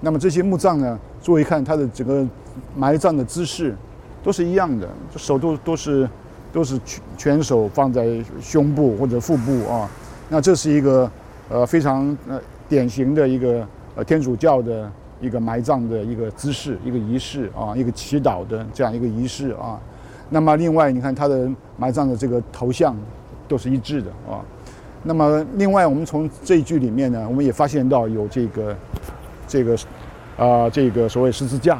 那么这些墓葬呢，注意看它的整个埋葬的姿势都是一样的，手都都是都是全全手放在胸部或者腹部啊。那这是一个呃非常呃典型的一个呃天主教的一个埋葬的一个姿势，一个仪式啊，一个祈祷的这样一个仪式啊。那么另外你看它的埋葬的这个头像都是一致的啊。那么另外我们从这一句里面呢，我们也发现到有这个。这个，啊、这个所谓十字架，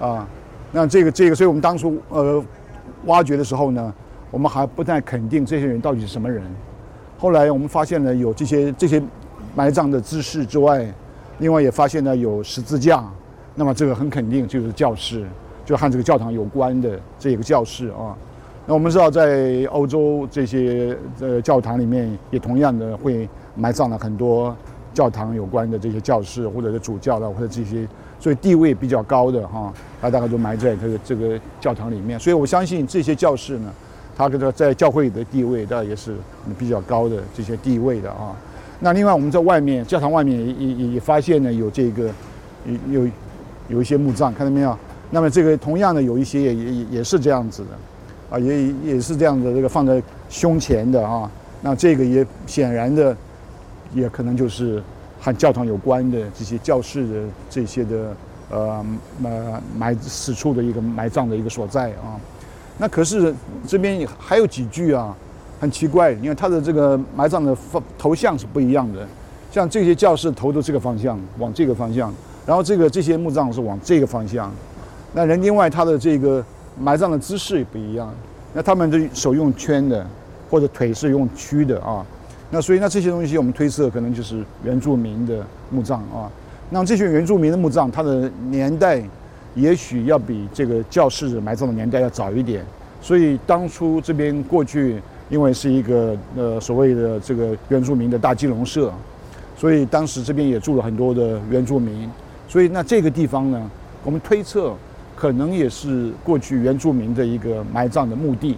啊，那这个这个，所以我们当初呃挖掘的时候呢，我们还不太肯定这些人到底是什么人。后来我们发现了有这些这些埋葬的姿势之外，另外也发现了有十字架，那么这个很肯定就是教士，就和这个教堂有关的这个教士啊。那我们知道在欧洲这些呃教堂里面也同样的会埋葬了很多。教堂有关的这些教士，或者是主教的，或者这些，所以地位比较高的哈，他大概都埋在这个这个教堂里面。所以我相信这些教士呢，他这个在教会里的地位，大概也是比较高的这些地位的啊。那另外我们在外面教堂外面也也也发现呢，有这个有有一些墓葬，看到没有？那么这个同样的有一些也也也是这样子的啊，也也是这样的，这个放在胸前的啊。那这个也显然的。也可能就是和教堂有关的这些教士的这些的呃呃埋死处的一个埋葬的一个所在啊。那可是这边还有几具啊，很奇怪，你看他的这个埋葬的方头像是不一样的，像这些教士头都这个方向，往这个方向，然后这个这些墓葬是往这个方向。那人另外他的这个埋葬的姿势也不一样，那他们的手用圈的，或者腿是用曲的啊。那所以，那这些东西我们推测可能就是原住民的墓葬啊。那这些原住民的墓葬，它的年代也许要比这个教士埋葬的年代要早一点。所以当初这边过去，因为是一个呃所谓的这个原住民的大吉隆社，所以当时这边也住了很多的原住民。所以那这个地方呢，我们推测可能也是过去原住民的一个埋葬的墓地。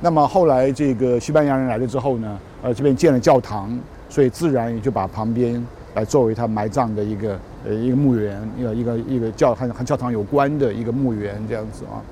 那么后来这个西班牙人来了之后呢，呃，这边建了教堂，所以自然也就把旁边来作为他埋葬的一个呃一个墓园，一个一个一个教和和教堂有关的一个墓园这样子啊。